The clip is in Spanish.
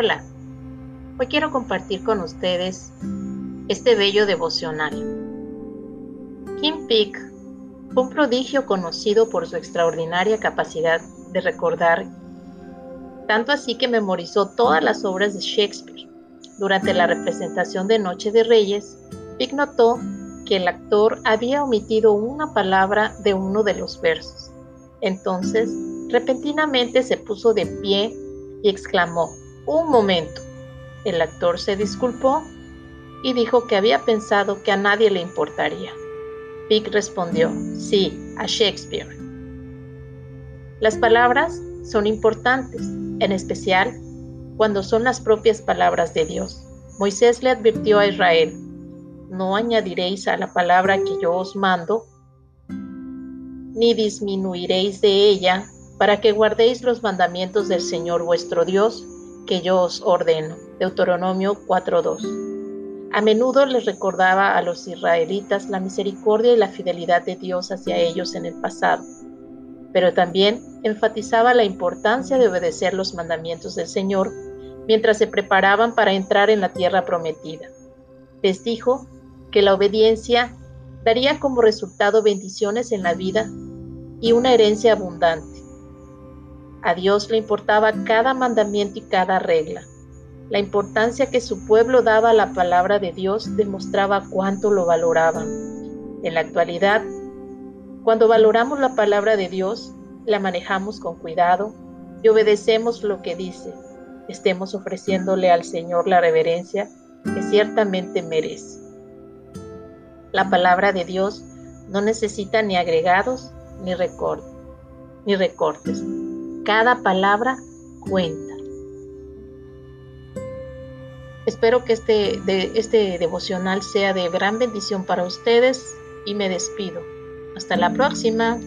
Hola, hoy quiero compartir con ustedes este bello devocional. Kim Peek fue un prodigio conocido por su extraordinaria capacidad de recordar, tanto así que memorizó todas las obras de Shakespeare. Durante la representación de Noche de Reyes, Peek notó que el actor había omitido una palabra de uno de los versos. Entonces, repentinamente se puso de pie y exclamó, un momento. El actor se disculpó y dijo que había pensado que a nadie le importaría. Pick respondió, sí, a Shakespeare. Las palabras son importantes, en especial cuando son las propias palabras de Dios. Moisés le advirtió a Israel, no añadiréis a la palabra que yo os mando, ni disminuiréis de ella, para que guardéis los mandamientos del Señor vuestro Dios, que yo os ordeno. Deuteronomio 4.2. A menudo les recordaba a los israelitas la misericordia y la fidelidad de Dios hacia ellos en el pasado, pero también enfatizaba la importancia de obedecer los mandamientos del Señor mientras se preparaban para entrar en la tierra prometida. Les dijo que la obediencia daría como resultado bendiciones en la vida y una herencia abundante. A Dios le importaba cada mandamiento y cada regla. La importancia que su pueblo daba a la palabra de Dios demostraba cuánto lo valoraban. En la actualidad, cuando valoramos la palabra de Dios, la manejamos con cuidado y obedecemos lo que dice. Estemos ofreciéndole al Señor la reverencia que ciertamente merece. La palabra de Dios no necesita ni agregados ni, ni recortes cada palabra cuenta. Espero que este, de, este devocional sea de gran bendición para ustedes y me despido. Hasta la próxima.